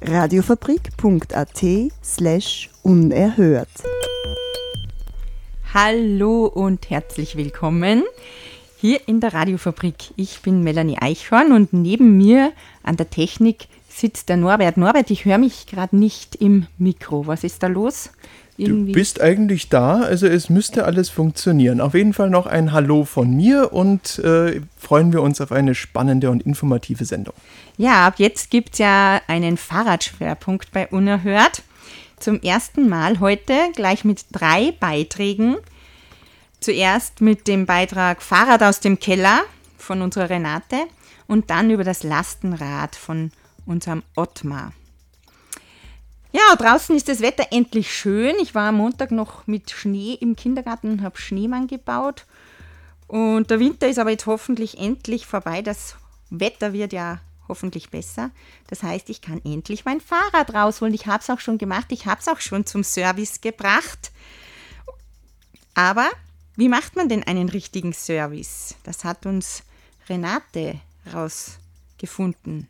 Radiofabrik.at slash unerhört. Hallo und herzlich willkommen hier in der Radiofabrik. Ich bin Melanie Eichhorn und neben mir an der Technik sitzt der Norbert. Norbert, ich höre mich gerade nicht im Mikro. Was ist da los? Irgendwie. Du bist eigentlich da, also es müsste alles funktionieren. Auf jeden Fall noch ein Hallo von mir und äh, freuen wir uns auf eine spannende und informative Sendung. Ja, ab jetzt gibt es ja einen Fahrradschwerpunkt bei Unerhört. Zum ersten Mal heute gleich mit drei Beiträgen. Zuerst mit dem Beitrag Fahrrad aus dem Keller von unserer Renate und dann über das Lastenrad von unserem Ottmar. Ja, draußen ist das Wetter endlich schön. Ich war am Montag noch mit Schnee im Kindergarten und habe Schneemann gebaut. Und der Winter ist aber jetzt hoffentlich endlich vorbei. Das Wetter wird ja hoffentlich besser. Das heißt, ich kann endlich mein Fahrrad rausholen. Ich habe es auch schon gemacht. Ich habe es auch schon zum Service gebracht. Aber wie macht man denn einen richtigen Service? Das hat uns Renate rausgefunden.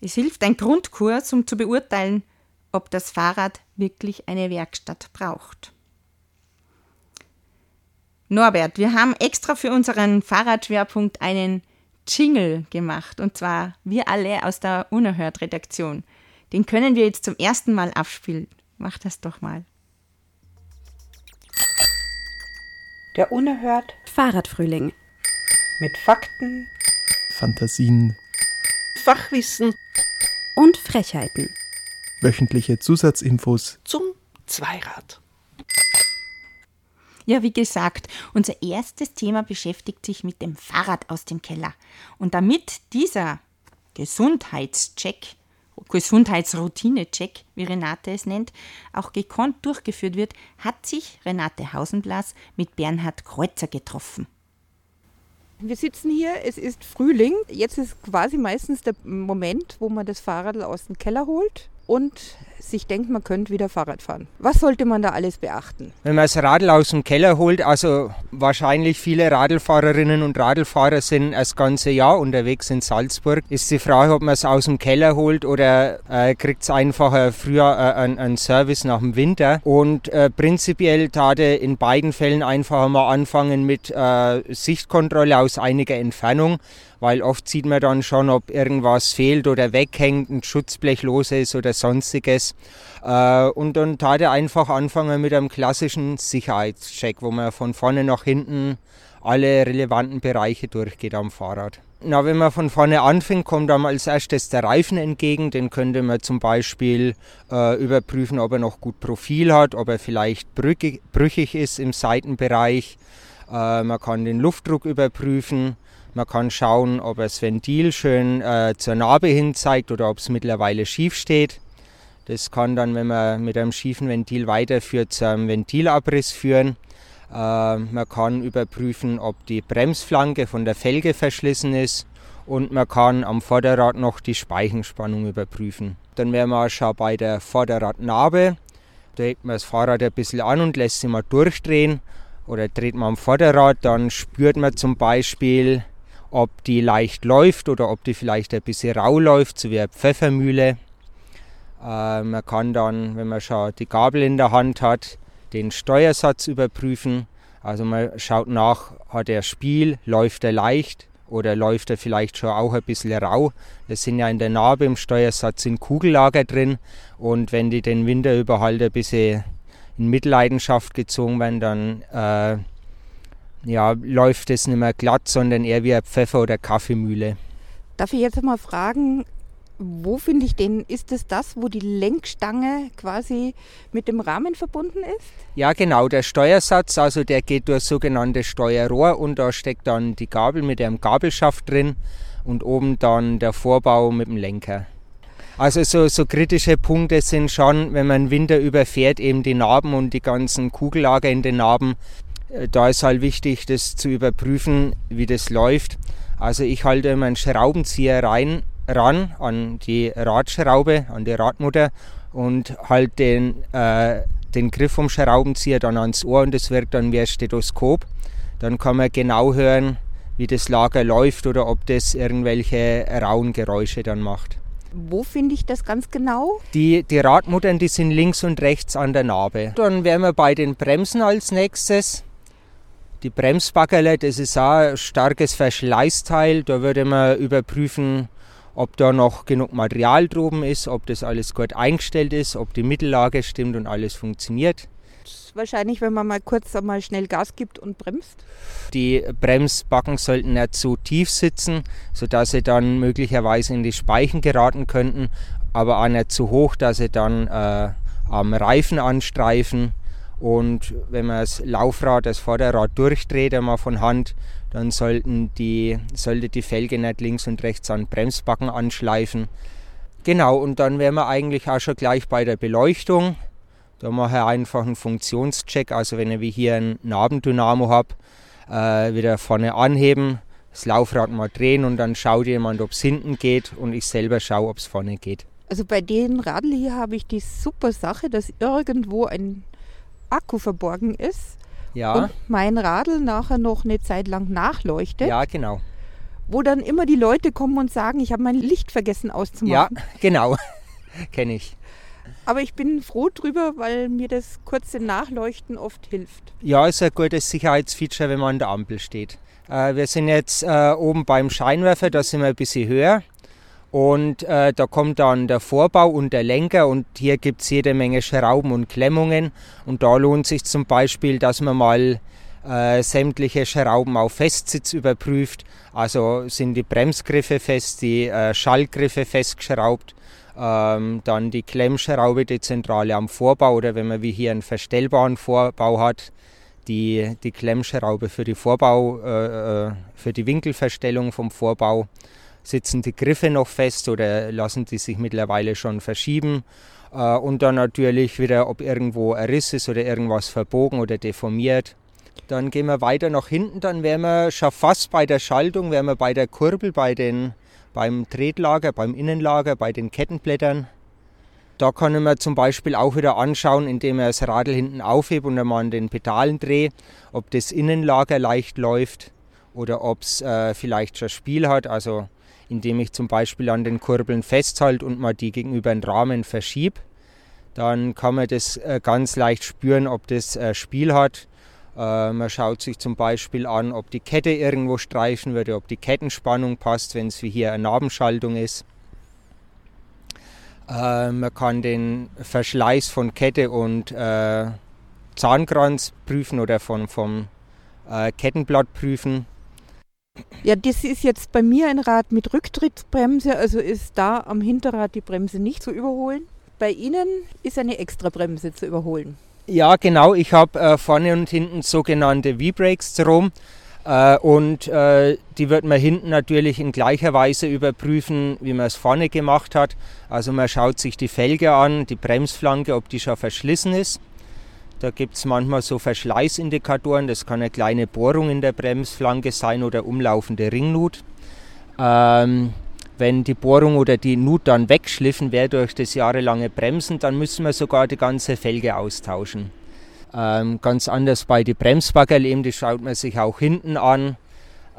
Es hilft ein Grundkurs, um zu beurteilen, ob das Fahrrad wirklich eine Werkstatt braucht. Norbert, wir haben extra für unseren Fahrradschwerpunkt einen Jingle gemacht und zwar wir alle aus der Unerhört-Redaktion. Den können wir jetzt zum ersten Mal abspielen. Mach das doch mal. Der Unerhört Fahrradfrühling. Mit Fakten, Fantasien, Fachwissen und Frechheiten wöchentliche Zusatzinfos zum Zweirad. Ja, wie gesagt, unser erstes Thema beschäftigt sich mit dem Fahrrad aus dem Keller. Und damit dieser Gesundheitscheck, Gesundheitsroutine-Check, wie Renate es nennt, auch gekonnt durchgeführt wird, hat sich Renate Hausenblas mit Bernhard Kreuzer getroffen. Wir sitzen hier, es ist Frühling. Jetzt ist quasi meistens der Moment, wo man das Fahrrad aus dem Keller holt und sich denkt, man könnte wieder Fahrrad fahren. Was sollte man da alles beachten? Wenn man das Radl aus dem Keller holt, also wahrscheinlich viele Radlfahrerinnen und Radlfahrer sind das ganze Jahr unterwegs in Salzburg, ist die Frage, ob man es aus dem Keller holt oder äh, kriegt es einfach äh, früher äh, einen Service nach dem Winter. Und äh, prinzipiell tate in beiden Fällen einfach mal anfangen mit äh, Sichtkontrolle aus einiger Entfernung weil oft sieht man dann schon, ob irgendwas fehlt oder weghängt, ein Schutzblech los ist oder sonstiges. Äh, und dann tat er einfach anfangen mit einem klassischen Sicherheitscheck, wo man von vorne nach hinten alle relevanten Bereiche durchgeht am Fahrrad. Na, wenn man von vorne anfängt, kommt einem als erstes der Reifen entgegen. Den könnte man zum Beispiel äh, überprüfen, ob er noch gut Profil hat, ob er vielleicht brüchig, brüchig ist im Seitenbereich. Äh, man kann den Luftdruck überprüfen. Man kann schauen, ob das Ventil schön äh, zur Narbe hin zeigt oder ob es mittlerweile schief steht. Das kann dann, wenn man mit einem schiefen Ventil weiterführt, zu einem Ventilabriss führen. Äh, man kann überprüfen, ob die Bremsflanke von der Felge verschlissen ist und man kann am Vorderrad noch die Speichenspannung überprüfen. Dann wären wir schon bei der Vorderradnarbe. Da legt man das Fahrrad ein bisschen an und lässt sich mal durchdrehen. Oder dreht man am Vorderrad, dann spürt man zum Beispiel ob die leicht läuft oder ob die vielleicht ein bisschen rau läuft, so wie eine Pfeffermühle. Äh, man kann dann, wenn man schon die Gabel in der Hand hat, den Steuersatz überprüfen. Also man schaut nach, hat er Spiel, läuft er leicht oder läuft er vielleicht schon auch ein bisschen rau. Das sind ja in der Narbe im Steuersatz sind Kugellager drin und wenn die den Winter über halt ein bisschen in Mitleidenschaft gezogen werden, dann äh, ja, läuft es nicht mehr glatt, sondern eher wie eine Pfeffer- oder Kaffeemühle. Darf ich jetzt mal fragen, wo finde ich den? Ist es das, wo die Lenkstange quasi mit dem Rahmen verbunden ist? Ja, genau. Der Steuersatz, also der geht durch sogenanntes Steuerrohr und da steckt dann die Gabel mit einem Gabelschaft drin und oben dann der Vorbau mit dem Lenker. Also so, so kritische Punkte sind schon, wenn man Winter überfährt, eben die Narben und die ganzen Kugellager in den Narben. Äh, da ist halt wichtig, das zu überprüfen, wie das läuft. Also ich halte immer einen Schraubenzieher rein, ran an die Radschraube, an die Radmutter und halt den, äh, den Griff vom Schraubenzieher dann ans Ohr und das wirkt dann wie ein Stethoskop. Dann kann man genau hören, wie das Lager läuft oder ob das irgendwelche rauen Geräusche dann macht. Wo finde ich das ganz genau? Die, die Radmuttern, die sind links und rechts an der Narbe. Dann wären wir bei den Bremsen als nächstes. Die Bremsbackerle, das ist auch ein starkes Verschleißteil. Da würde man überprüfen, ob da noch genug Material droben ist, ob das alles gut eingestellt ist, ob die Mittellage stimmt und alles funktioniert. Wahrscheinlich, wenn man mal kurz einmal schnell Gas gibt und bremst. Die Bremsbacken sollten nicht zu tief sitzen, sodass sie dann möglicherweise in die Speichen geraten könnten, aber auch nicht zu hoch, dass sie dann äh, am Reifen anstreifen. Und wenn man das Laufrad, das Vorderrad durchdreht, einmal von Hand, dann sollten die, sollte die Felge nicht links und rechts an Bremsbacken anschleifen. Genau, und dann wären wir eigentlich auch schon gleich bei der Beleuchtung. Da mache ich einfach einen Funktionscheck. Also wenn ich hier ein Nabendynamo habe, äh, wieder vorne anheben, das Laufrad mal drehen und dann schaut jemand, ob es hinten geht und ich selber schaue, ob es vorne geht. Also bei den Radl hier habe ich die super Sache, dass irgendwo ein Akku verborgen ist Ja, und mein Radl nachher noch eine Zeit lang nachleuchtet, ja, genau. wo dann immer die Leute kommen und sagen, ich habe mein Licht vergessen Ja, auszumachen. genau. Kenne ich. Aber ich bin froh drüber, weil mir das kurze Nachleuchten oft hilft. Ja, ist ein gutes Sicherheitsfeature, wenn man an der Ampel steht. Äh, wir sind jetzt äh, oben beim Scheinwerfer, da sind wir ein bisschen höher. Und äh, da kommt dann der Vorbau und der Lenker und hier gibt es jede Menge Schrauben und Klemmungen. Und da lohnt sich zum Beispiel, dass man mal äh, sämtliche Schrauben auf Festsitz überprüft. Also sind die Bremsgriffe fest, die äh, Schaltgriffe festgeschraubt. Ähm, dann die Klemmschraube, die Zentrale am Vorbau oder wenn man wie hier einen verstellbaren Vorbau hat, die, die Klemmschraube für die Vorbau, äh, äh, für die Winkelverstellung vom Vorbau. Sitzen die Griffe noch fest oder lassen die sich mittlerweile schon verschieben? Äh, und dann natürlich wieder, ob irgendwo ein Riss ist oder irgendwas verbogen oder deformiert. Dann gehen wir weiter nach hinten, dann wären wir schon fast bei der Schaltung, wären wir bei der Kurbel, bei den, beim Tretlager, beim Innenlager, bei den Kettenblättern. Da kann ich mir zum Beispiel auch wieder anschauen, indem ich das Radl hinten aufhebe und einmal an den Pedalen drehe, ob das Innenlager leicht läuft oder ob es äh, vielleicht schon Spiel hat. Also indem ich zum Beispiel an den Kurbeln festhalte und mal die gegenüber den Rahmen verschiebe. Dann kann man das äh, ganz leicht spüren, ob das äh, Spiel hat. Äh, man schaut sich zum Beispiel an, ob die Kette irgendwo streifen würde, ob die Kettenspannung passt, wenn es wie hier eine Nabenschaltung ist. Man kann den Verschleiß von Kette und Zahnkranz prüfen oder von, vom Kettenblatt prüfen. Ja, das ist jetzt bei mir ein Rad mit Rücktrittsbremse, also ist da am Hinterrad die Bremse nicht zu überholen. Bei Ihnen ist eine Extrabremse zu überholen. Ja, genau. Ich habe äh, vorne und hinten sogenannte V-Brakes drum. Äh, und äh, die wird man hinten natürlich in gleicher Weise überprüfen, wie man es vorne gemacht hat. Also man schaut sich die Felge an, die Bremsflanke, ob die schon verschlissen ist. Da gibt es manchmal so Verschleißindikatoren. Das kann eine kleine Bohrung in der Bremsflanke sein oder umlaufende Ringnut. Ähm, wenn die Bohrung oder die Nut dann wegschliffen wäre durch das jahrelange Bremsen, dann müssen wir sogar die ganze Felge austauschen. Ähm, ganz anders bei den Bremsbaggerl die schaut man sich auch hinten an,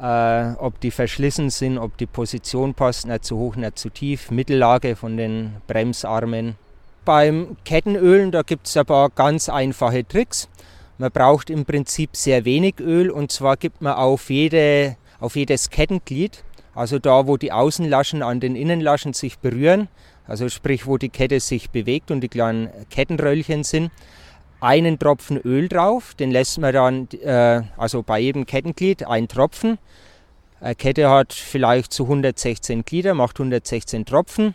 äh, ob die verschlissen sind, ob die Position passt, nicht zu hoch, nicht zu tief, Mittellage von den Bremsarmen. Beim Kettenölen, da gibt es ein paar ganz einfache Tricks. Man braucht im Prinzip sehr wenig Öl und zwar gibt man auf, jede, auf jedes Kettenglied, also da, wo die Außenlaschen an den Innenlaschen sich berühren, also sprich, wo die Kette sich bewegt und die kleinen Kettenröllchen sind, einen Tropfen Öl drauf, den lässt man dann, äh, also bei jedem Kettenglied ein Tropfen. Eine Kette hat vielleicht zu 116 Glieder, macht 116 Tropfen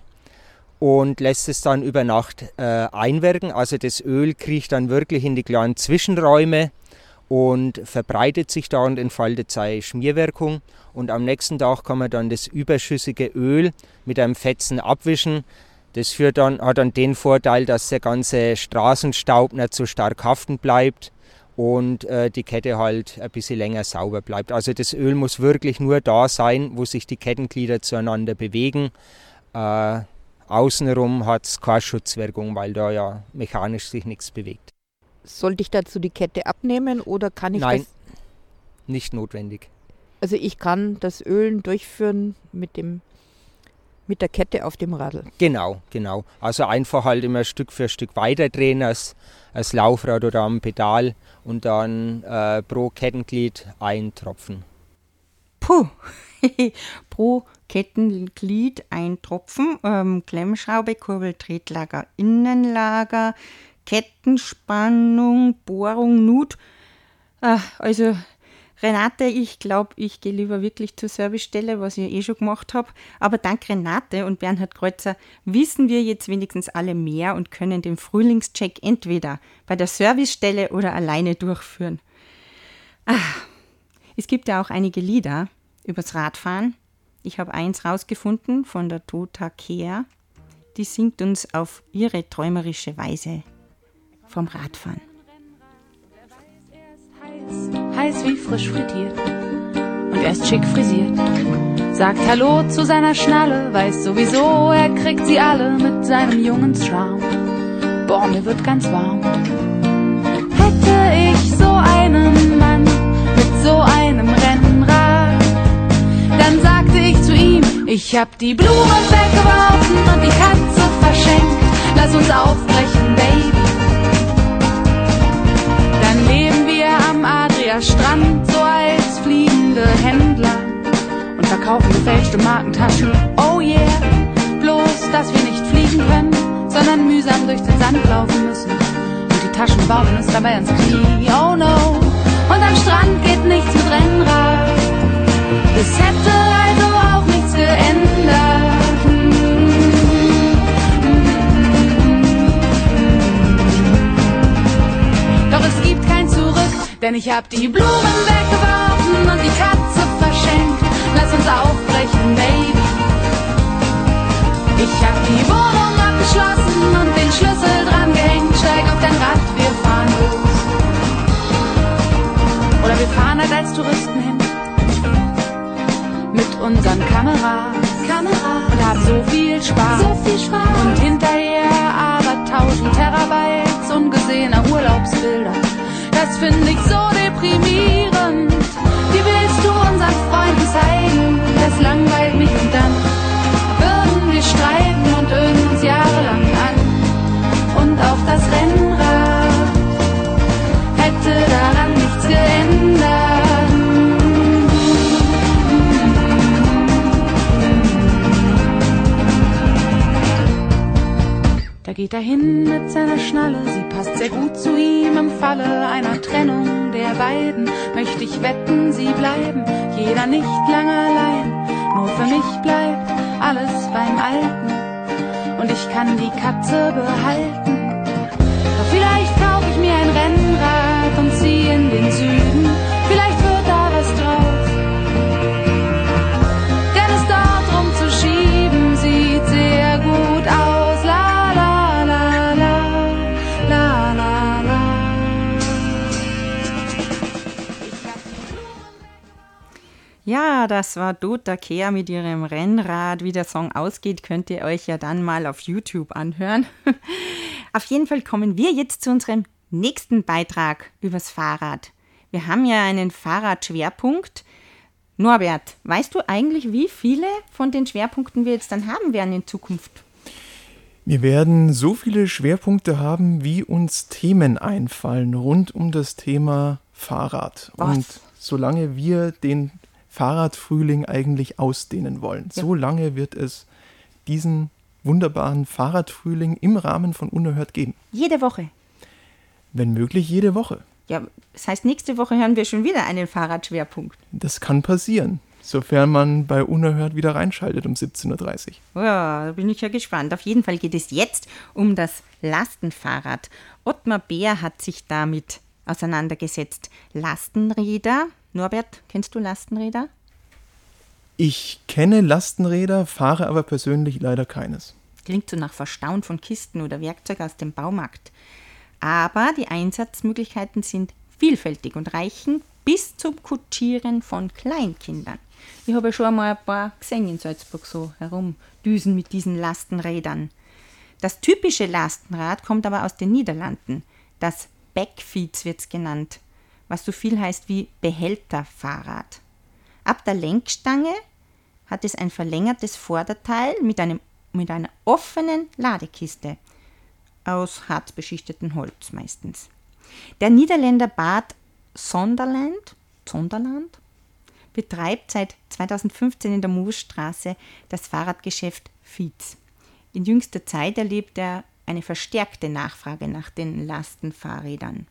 und lässt es dann über Nacht äh, einwirken. Also das Öl kriecht dann wirklich in die kleinen Zwischenräume und verbreitet sich da und entfaltet seine Schmierwirkung. Und am nächsten Tag kann man dann das überschüssige Öl mit einem Fetzen abwischen. Das führt dann, hat dann den Vorteil, dass der ganze Straßenstaub nicht so stark haften bleibt und äh, die Kette halt ein bisschen länger sauber bleibt. Also das Öl muss wirklich nur da sein, wo sich die Kettenglieder zueinander bewegen. Äh, außenrum hat es keine Schutzwirkung, weil da ja mechanisch sich nichts bewegt. Sollte ich dazu die Kette abnehmen oder kann ich Nein, das? nicht notwendig. Also ich kann das Ölen durchführen mit dem mit der Kette auf dem Radl. Genau, genau. Also einfach halt immer Stück für Stück weiterdrehen als, als Laufrad oder am Pedal und dann äh, pro Kettenglied ein Tropfen. Puh, pro Kettenglied ein Tropfen, ähm, Klemmschraube, Kurbel, Tretlager, Innenlager, Kettenspannung, Bohrung, Nut. Ah, also Renate, ich glaube, ich gehe lieber wirklich zur Servicestelle, was ich eh schon gemacht habe. Aber dank Renate und Bernhard Kreuzer wissen wir jetzt wenigstens alle mehr und können den Frühlingscheck entweder bei der Servicestelle oder alleine durchführen. Ah, es gibt ja auch einige Lieder übers Radfahren. Ich habe eins rausgefunden von der Tota Kea. Die singt uns auf ihre träumerische Weise vom Radfahren. heiß wie frisch frittiert und er ist schick frisiert. Sagt Hallo zu seiner Schnalle, weiß sowieso, er kriegt sie alle mit seinem jungen Charme. Boah, mir wird ganz warm. Hätte ich so einen Mann mit so einem Rennrad, ich hab die Blumen weggeworfen und die Katze verschenkt. Lass uns aufbrechen, Baby. Dann leben wir am Adria-Strand, so als fliegende Händler und verkaufen gefälschte Markentaschen. Oh yeah, bloß, dass wir nicht fliegen können, sondern mühsam durch den Sand laufen müssen. Und die Taschen baumeln uns dabei ans Knie. Oh no, und am Strand geht nichts mit Rennrad. Es hätte denn ich hab die Blumen weggeworfen und die Katze verschenkt. Lass uns aufbrechen, Baby. Ich hab die Wohnung abgeschlossen und den Schlüssel dran gehängt. Steig auf dein Rad, wir fahren los. Oder wir fahren halt als Touristen hin. Unseren Kameras. Kameras. Und haben so viel Spaß. So viel Spaß. Und hinterher aber tausend Terabytes ungesehener Urlaubsbilder. Das finde ich so deprimierend. Geht er hin mit seiner Schnalle, sie passt sehr gut zu ihm im Falle einer Trennung der beiden. Möchte ich wetten, sie bleiben, jeder nicht lange allein. Nur für mich bleibt alles beim Alten und ich kann die Katze behalten. Doch vielleicht kaufe ich mir ein Rennrad und ziehe in den Süden. Ja, das war Dota Kea mit ihrem Rennrad. Wie der Song ausgeht, könnt ihr euch ja dann mal auf YouTube anhören. auf jeden Fall kommen wir jetzt zu unserem nächsten Beitrag übers Fahrrad. Wir haben ja einen Fahrradschwerpunkt. Norbert, weißt du eigentlich, wie viele von den Schwerpunkten wir jetzt dann haben werden in Zukunft? Wir werden so viele Schwerpunkte haben, wie uns Themen einfallen rund um das Thema Fahrrad. Was? Und solange wir den Fahrradfrühling eigentlich ausdehnen wollen, Ja. so lange wird es diesen wunderbaren Fahrradfrühling im Rahmen von Unerhört geben. Jede Woche. Wenn möglich jede Woche. Ja, das heißt, nächste Woche hören wir schon wieder einen Fahrradschwerpunkt. Das kann passieren, sofern man bei Unerhört wieder reinschaltet um 17.30 Uhr. Ja, da bin ich ja gespannt. Auf jeden Fall geht es jetzt um das Lastenfahrrad. Ottmar Bär hat sich damit auseinandergesetzt. Lastenräder. Norbert, kennst du Lastenräder? Ich kenne Lastenräder, fahre aber persönlich leider keines. Klingt so nach Verstauen von Kisten oder Werkzeug aus dem Baumarkt. Aber die Einsatzmöglichkeiten sind vielfältig und reichen bis zum Kutschieren von Kleinkindern. Ich habe ja schon einmal ein paar gesehen in Salzburg so herumdüsen mit diesen Lastenrädern. Das typische Lastenrad kommt aber aus den Niederlanden. Das Backfeeds wird es genannt, was so viel heißt wie Behälterfahrrad. Ab der Lenkstange hat es ein verlängertes Vorderteil mit, einem, mit einer offenen Ladekiste aus hart beschichtetem Holz meistens. Der Niederländer Bad Sonderland, Sonderland betreibt seit 2015 in der Moosstraße das Fahrradgeschäft Fietz. In jüngster Zeit erlebt er eine verstärkte Nachfrage nach den Lastenfahrrädern.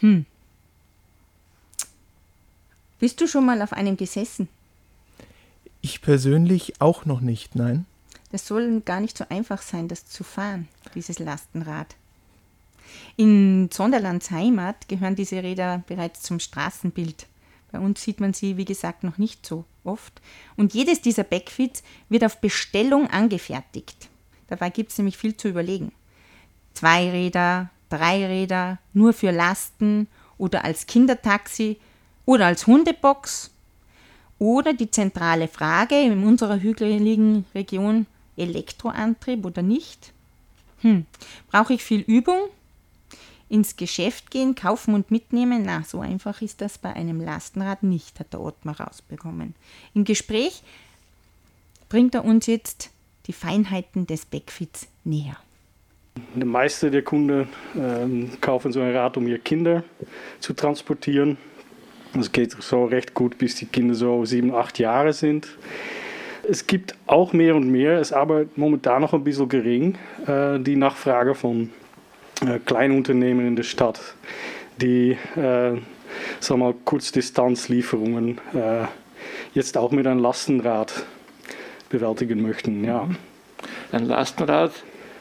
Hm. Bist du schon mal auf einem gesessen? Ich persönlich auch noch nicht, nein. Das soll gar nicht so einfach sein, das zu fahren, dieses Lastenrad. In Sonderlands Heimat gehören diese Räder bereits zum Straßenbild. Bei uns sieht man sie, wie gesagt, noch nicht so oft. Und jedes dieser Backfits wird auf Bestellung angefertigt. Dabei gibt es nämlich viel zu überlegen. Zwei Räder, drei Räder, nur für Lasten oder als Kindertaxi oder als Hundebox. Oder die zentrale Frage in unserer hügeligen Region, Elektroantrieb oder nicht? Hm, brauche ich viel Übung? Ins Geschäft gehen, kaufen und mitnehmen? Na, so einfach ist das bei einem Lastenrad nicht, hat der Ottmar rausbekommen. Im Gespräch bringt er uns jetzt die Feinheiten des Backfits näher. Die meisten der Kunden ähm, kaufen so ein Rad, um ihre Kinder zu transportieren. Das geht so recht gut, bis die Kinder so sieben, acht Jahre sind. Es gibt auch mehr und mehr, ist aber momentan noch ein bisschen gering, äh, die Nachfrage von äh, Kleinunternehmen in der Stadt, die äh, sag mal, Kurzdistanzlieferungen jetzt auch mit einem Lastenrad bewältigen möchten. Ja. Ein Lastenrad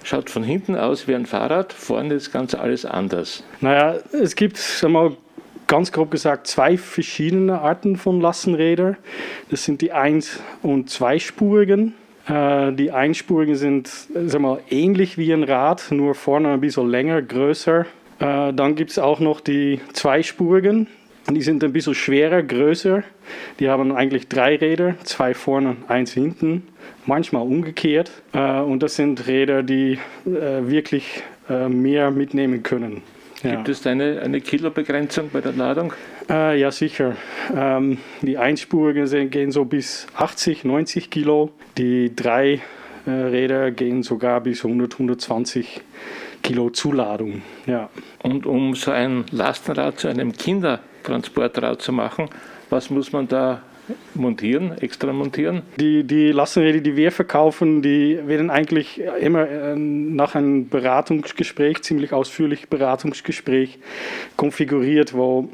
schaut von hinten aus wie ein Fahrrad, vorne ist ganz alles anders. Naja, es gibt sag mal, ganz grob gesagt zwei verschiedene Arten von Lastenrädern. Das sind die eins- und zweispurigen. Äh, die einspurigen sind sag mal, ähnlich wie ein Rad, nur vorne ein bisschen länger, größer. Äh, dann gibt es auch noch die zweispurigen. Die sind ein bisschen schwerer, größer. Die haben eigentlich drei Räder, zwei vorne, eins hinten, manchmal umgekehrt. Äh, und das sind Räder, die wirklich mehr mitnehmen können. Ja. Gibt es da eine, eine Kilobegrenzung bei der Ladung? Äh, ja, sicher. Ähm, die einspurigen gehen so bis 80, 90 Kilo. Die drei äh, Räder gehen sogar bis 100, 120 Kilo Zuladung. Ja. Und um so ein Lastenrad zu einem Kindertransportrad zu machen, was muss man da montieren, extra montieren? Die, die Lastenräder, die wir verkaufen, die werden eigentlich immer äh, nach einem Beratungsgespräch, ziemlich ausführlich Beratungsgespräch konfiguriert, wo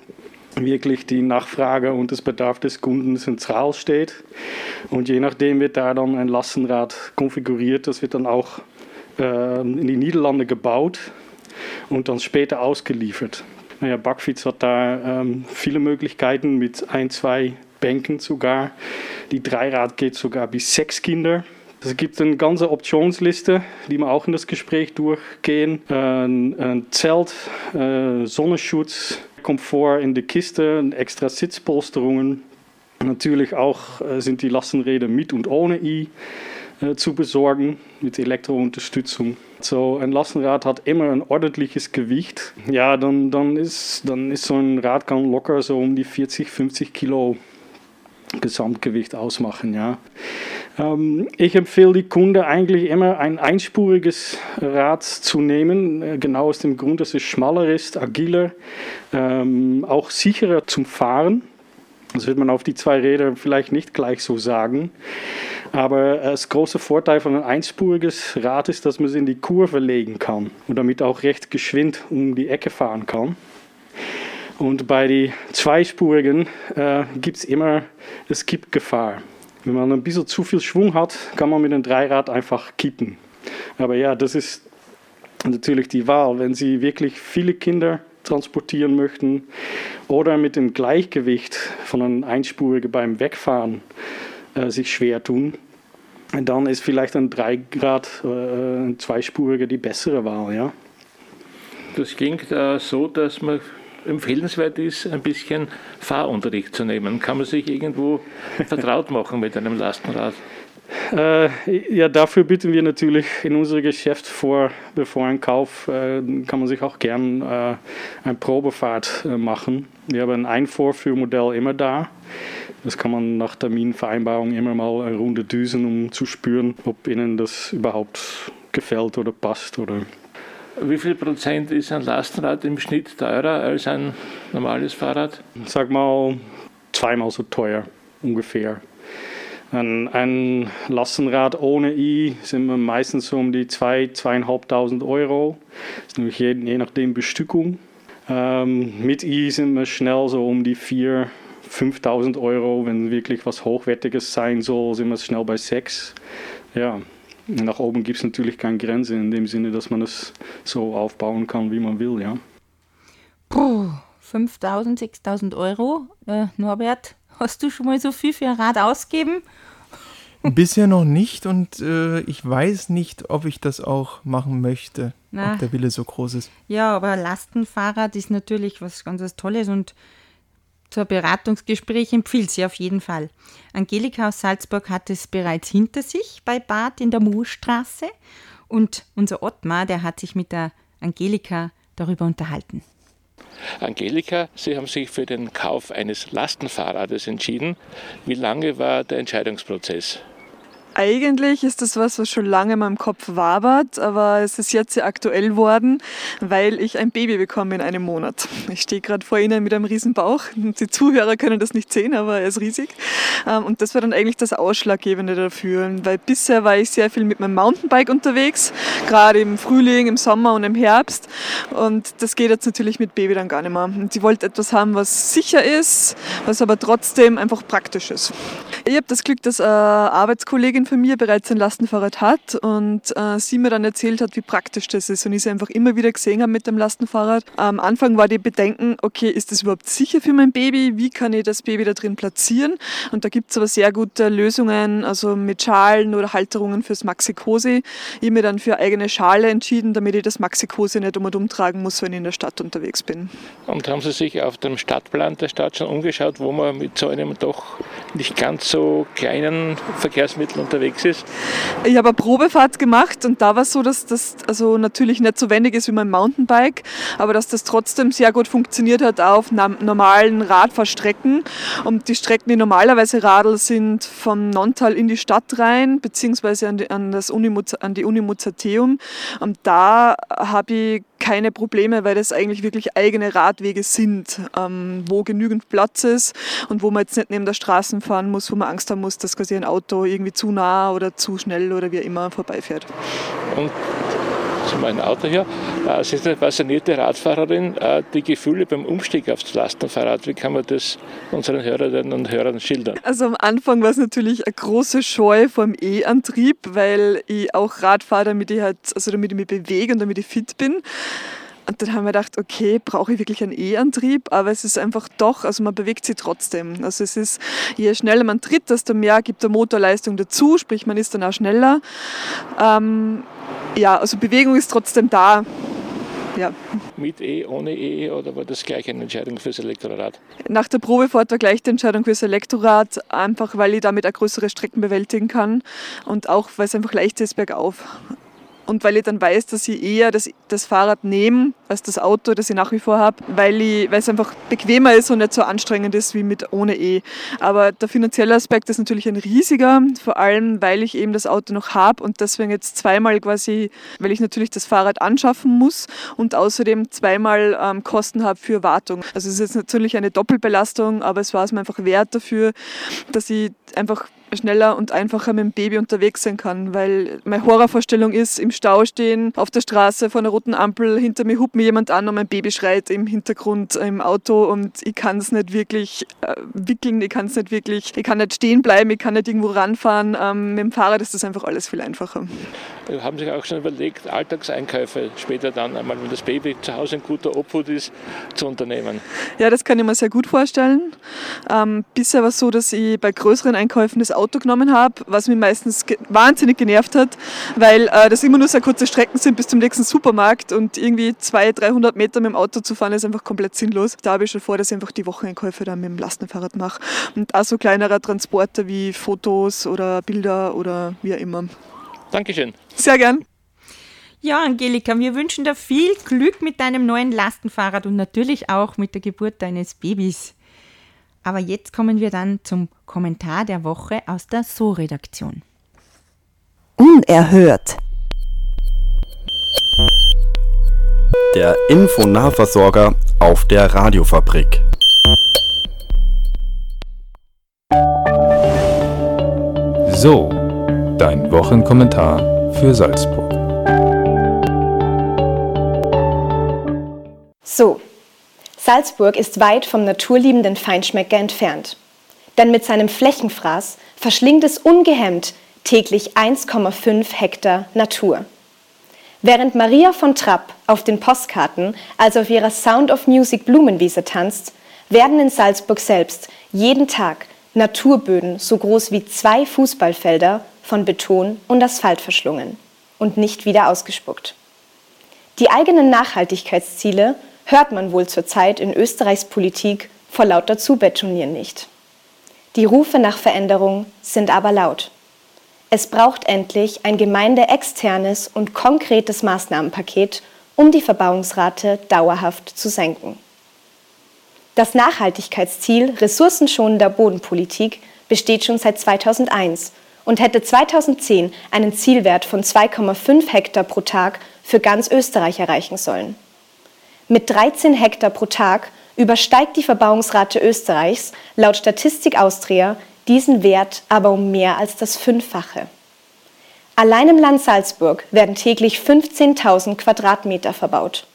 wirklich die Nachfrage und das Bedarf des Kunden zentral steht. Und je nachdem wird da dann ein Lastenrad konfiguriert. Das wird dann auch äh, in die Niederlande gebaut und dann später ausgeliefert. Naja, Backfits hat da ähm, viele Möglichkeiten mit ein, zwei Bänken sogar. Die Dreirad geht sogar bis sechs Kinder. Es gibt eine ganze Optionsliste, die wir auch in das Gespräch durchgehen. Ein, ein Zelt, äh, Sonnenschutz, Komfort in der Kiste, extra Sitzpolsterungen. Natürlich auch äh, sind die Lastenräder mit und ohne I äh, zu besorgen mit Elektrounterstützung. So ein Lastenrad hat immer ein ordentliches Gewicht. Ja, dann, dann, ist, dann ist so ein Rad kann locker so um die 40, 50 Kilo Gesamtgewicht ausmachen. Ja. Ähm, ich empfehle die Kunde eigentlich immer ein einspuriges Rad zu nehmen, äh, genau aus dem Grund, dass es schmaler ist, agiler, ähm, auch sicherer zum Fahren. Das wird man auf die zwei Räder vielleicht nicht gleich so sagen. Aber das große Vorteil von einem einspuriges Rad ist, dass man es in die Kurve legen kann und damit auch recht geschwind um die Ecke fahren kann. Und bei den zweispurigen äh, gibt es immer eine Kippgefahr. Wenn man ein bisschen zu viel Schwung hat, kann man mit einem Dreirad einfach kippen. Aber ja, das ist natürlich die Wahl. Wenn Sie wirklich viele Kinder transportieren möchten oder mit dem Gleichgewicht von einem Einspurigen beim Wegfahren äh, sich schwer tun, dann ist vielleicht ein Dreigrad, äh, ein zweispuriger die bessere Wahl, ja. Das klingt äh, so, dass man empfehlenswert ist, ein bisschen Fahrunterricht zu nehmen. Kann man sich irgendwo vertraut machen mit einem Lastenrad? Äh, ja, dafür bieten wir natürlich in unser Geschäft vor, bevor ein Kauf, äh, kann man sich auch gern äh, eine Probefahrt äh, machen. Wir haben ein Vorführmodell immer da. Das kann man nach Terminvereinbarung immer mal eine Runde düsen, um zu spüren, ob Ihnen das überhaupt gefällt oder passt. Oder Wie viel Prozent ist ein Lastenrad im Schnitt teurer als ein normales Fahrrad? Sag mal zweimal so teuer ungefähr. Ein, ein Lastenrad ohne I sind wir meistens so um die 2.000, 2.500 Euro. Das ist nämlich je, je nachdem Bestückung. Ähm, mit I sind wir schnell so um die 4.000, 5.000 Euro. Wenn wirklich was Hochwertiges sein soll, sind wir schnell bei 6. Ja, nach oben gibt es natürlich keine Grenze in dem Sinne, dass man es so aufbauen kann, wie man will. Ja. Puh, 5.000, 6.000 Euro. Äh, Norbert, hast du schon mal so viel für ein Rad ausgeben? Bisher noch nicht und äh, ich weiß nicht, ob ich das auch machen möchte, Na. ob der Wille so groß ist. Ja, aber Lastenfahrrad ist natürlich was ganz was Tolles und zur Beratungsgespräch empfiehlt sie auf jeden Fall. Angelika aus Salzburg hat es bereits hinter sich bei Bad in der Moorstraße und unser Ottmar, der hat sich mit der Angelika darüber unterhalten. Angelika, Sie haben sich für den Kauf eines Lastenfahrrades entschieden. Wie lange war der Entscheidungsprozess? Eigentlich ist das was, was schon lange in meinem Kopf wabert, aber es ist jetzt sehr aktuell worden, weil ich ein Baby bekomme in einem Monat. Ich stehe gerade vor Ihnen mit einem riesen Bauch. Die Zuhörer können das nicht sehen, aber er ist riesig. Ähm, Und das war dann eigentlich das Ausschlaggebende dafür, weil bisher war ich sehr viel mit meinem Mountainbike unterwegs, gerade im Frühling, im Sommer und im Herbst. Und das geht jetzt natürlich mit Baby dann gar nicht mehr. Und sie wollte etwas haben, was sicher ist, was aber trotzdem einfach praktisch ist. Ich habe das Glück, dass eine Arbeitskollegin von mir bereits ein Lastenfahrrad hat und äh, sie mir dann erzählt hat, wie praktisch das ist und ich sie einfach immer wieder gesehen habe mit dem Lastenfahrrad. Am Anfang war die Bedenken, okay, ist das überhaupt sicher für mein Baby? Wie kann ich das Baby da drin platzieren? Und da gibt es aber sehr gute Lösungen, also mit Schalen oder Halterungen fürs Maxi-Cosi. Ich habe mir dann für eigene Schale entschieden, damit ich das Maxi-Cosi nicht um und um tragen muss, wenn ich in der Stadt unterwegs bin. Und haben Sie sich auf dem Stadtplan der Stadt schon umgeschaut, wo man mit so einem doch nicht ganz so kleinen Verkehrsmittel unterwegs ist? Ich habe eine Probefahrt gemacht und da war es so, dass das also natürlich nicht so wendig ist wie mein Mountainbike, aber dass das trotzdem sehr gut funktioniert hat auf normalen Radfahrstrecken. Und die Strecken, die normalerweise Radl sind, vom Nontal in die Stadt rein, beziehungsweise an die, an das Unimuz, an die Uni Mozarteum. Und da habe ich keine Probleme, weil das eigentlich wirklich eigene Radwege sind, ähm, wo genügend Platz ist und wo man jetzt nicht neben der Straße fahren muss, wo man Angst haben muss, dass quasi ein Auto irgendwie zu nah oder zu schnell oder wie immer vorbeifährt. Und zu meinem Auto hier. Äh, Sie sind eine passionierte Radfahrerin. Äh, Die Gefühle beim Umstieg aufs Lastenfahrrad, wie kann man das unseren Hörerinnen und Hörern schildern? Also am Anfang war es natürlich eine große Scheu vor dem E-Antrieb, weil ich auch Rad fahre, damit ich halt, also damit ich mich bewege und damit ich fit bin. Und dann haben wir gedacht, okay, brauche ich wirklich einen E-Antrieb? Aber es ist einfach doch, also man bewegt sich trotzdem. Also es ist, je schneller man tritt, desto mehr gibt der Motor Leistung dazu, sprich man ist dann auch schneller. Ähm, ja, also Bewegung ist trotzdem da. Ja. Mit E, ohne E oder war das gleich eine Entscheidung fürs Elektrorad? Nach der Probefahrt war gleich die Entscheidung fürs Elektrorad, einfach weil ich damit auch größere Strecken bewältigen kann und auch weil es einfach leicht ist bergauf. Und weil ich dann weiß, dass ich eher das, das Fahrrad nehme als das Auto, das ich nach wie vor habe, weil, es einfach bequemer ist und nicht so anstrengend ist wie mit ohne E. Aber der finanzielle Aspekt ist natürlich ein riesiger, vor allem weil ich eben das Auto noch habe und deswegen jetzt zweimal quasi, weil ich natürlich das Fahrrad anschaffen muss und außerdem zweimal ähm, Kosten habe für Wartung. Also es ist jetzt natürlich eine Doppelbelastung, aber es war es mir einfach wert dafür, dass ich einfach schneller und einfacher mit dem Baby unterwegs sein kann, weil meine Horrorvorstellung ist, im Stau stehen, auf der Straße vor einer roten Ampel, hinter mir hupt mir jemand an und mein Baby schreit im Hintergrund im Auto und ich kann es nicht wirklich äh, wickeln, ich kann es nicht wirklich, ich kann nicht stehen bleiben, ich kann nicht irgendwo ranfahren. Ähm, mit dem Fahrrad ist das einfach alles viel einfacher. Haben Sie sich auch schon überlegt, Alltagseinkäufe später dann einmal, wenn das Baby zu Hause in guter Obhut ist, zu unternehmen? Ja, das kann ich mir sehr gut vorstellen. Ähm, bisher war es so, dass ich bei größeren Einkäufen das Auto genommen habe, was mich meistens ge wahnsinnig genervt hat, weil äh, das immer nur sehr kurze Strecken sind bis zum nächsten Supermarkt und irgendwie 200, 300 Meter mit dem Auto zu fahren ist einfach komplett sinnlos. Da habe ich schon vor, dass ich einfach die Wocheneinkäufe dann mit dem Lastenfahrrad mache. Und auch so kleinerer Transporter wie Fotos oder Bilder oder wie auch immer. Dankeschön. Sehr gern. Ja, Angelika, wir wünschen dir viel Glück mit deinem neuen Lastenfahrrad und natürlich auch mit der Geburt deines Babys. Aber jetzt kommen wir dann zum Kommentar der Woche aus der So-Redaktion. Unerhört. Der Infonahversorger auf der Radiofabrik. So, dein Wochenkommentar für Salzburg. So, Salzburg ist weit vom naturliebenden Feinschmecker entfernt. Denn mit seinem Flächenfraß verschlingt es ungehemmt täglich 1,5 Hektar Natur. Während Maria von Trapp auf den Postkarten, also auf ihrer Sound of Music Blumenwiese tanzt, werden in Salzburg selbst jeden Tag Naturböden so groß wie zwei Fußballfelder von Beton und Asphalt verschlungen und nicht wieder ausgespuckt. Die eigenen Nachhaltigkeitsziele hört man wohl zurzeit in Österreichs Politik vor lauter Zubetonieren nicht. Die Rufe nach Veränderung sind aber laut. Es braucht endlich ein gemeindeexternes und konkretes Maßnahmenpaket, um die Verbauungsrate dauerhaft zu senken. Das Nachhaltigkeitsziel ressourcenschonender Bodenpolitik besteht schon seit 2001 und hätte 2010 einen Zielwert von 2,5 Hektar pro Tag für ganz Österreich erreichen sollen. Mit 13 Hektar pro Tag übersteigt die Verbauungsrate Österreichs laut Statistik Austria diesen Wert aber um mehr als das Fünffache. Allein im Land Salzburg werden täglich 15.000 Quadratmeter verbaut.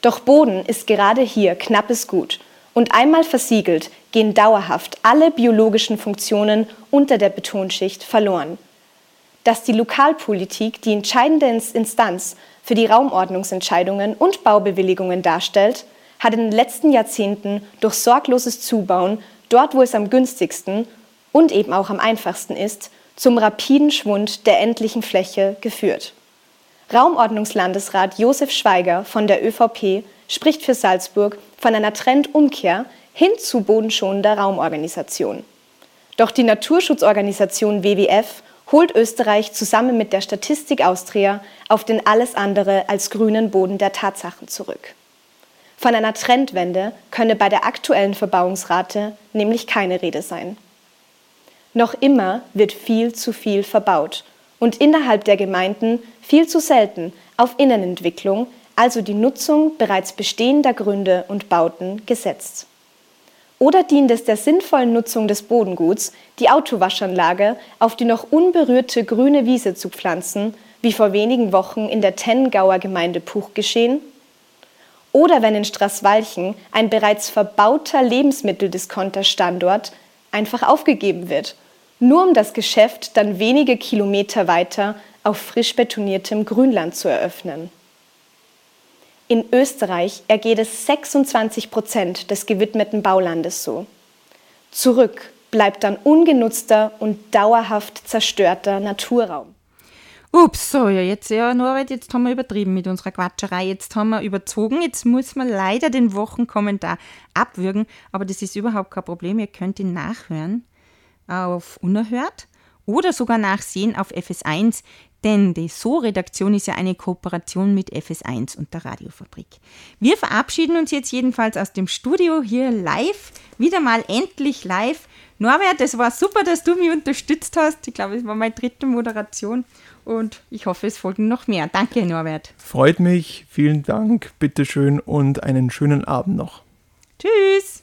Doch Boden ist gerade hier knappes Gut und einmal versiegelt gehen dauerhaft alle biologischen Funktionen unter der Betonschicht verloren. Dass die Lokalpolitik die entscheidende Instanz für die Raumordnungsentscheidungen und Baubewilligungen darstellt, hat in den letzten Jahrzehnten durch sorgloses Zubauen dort, wo es am günstigsten und eben auch am einfachsten ist, zum rapiden Schwund der endlichen Fläche geführt. Raumordnungslandesrat Josef Schweiger von der ÖVP spricht für Salzburg von einer Trendumkehr hin zu bodenschonender Raumorganisation. Doch die Naturschutzorganisation WWF holt Österreich zusammen mit der Statistik Austria auf den alles andere als grünen Boden der Tatsachen zurück. Von einer Trendwende könne bei der aktuellen Verbauungsrate nämlich keine Rede sein. Noch immer wird viel zu viel verbaut und innerhalb der Gemeinden viel zu selten auf Innenentwicklung, also die Nutzung bereits bestehender Gründe und Bauten, gesetzt. Oder dient es der sinnvollen Nutzung des Bodenguts, die Autowaschanlage auf die noch unberührte grüne Wiese zu pflanzen, wie vor wenigen Wochen in der Tennengauer Gemeinde Puch geschehen? Oder wenn in Straßwalchen ein bereits verbauter Lebensmitteldiskonter-Standort einfach aufgegeben wird, nur um das Geschäft dann wenige Kilometer weiter auf frisch betoniertem Grünland zu eröffnen. In Österreich ergeht es 26 Prozent des gewidmeten Baulandes so. Zurück bleibt dann ungenutzter und dauerhaft zerstörter Naturraum. Ups, so, ja, jetzt, ja, Norbert, jetzt haben wir übertrieben mit unserer Quatscherei. Jetzt haben wir überzogen. Jetzt muss man leider den Wochenkommentar abwürgen. Aber das ist überhaupt kein Problem. Ihr könnt ihn nachhören auf Unerhört oder sogar nachsehen auf FS1. Denn die So-Redaktion ist ja eine Kooperation mit FS1 und der Radiofabrik. Wir verabschieden uns jetzt jedenfalls aus dem Studio hier live, wieder mal endlich live. Norbert, es war super, dass du mich unterstützt hast. Ich glaube, es war meine dritte Moderation und ich hoffe, es folgen noch mehr. Danke, Norbert. Freut mich, vielen Dank, bitteschön und einen schönen Abend noch. Tschüss.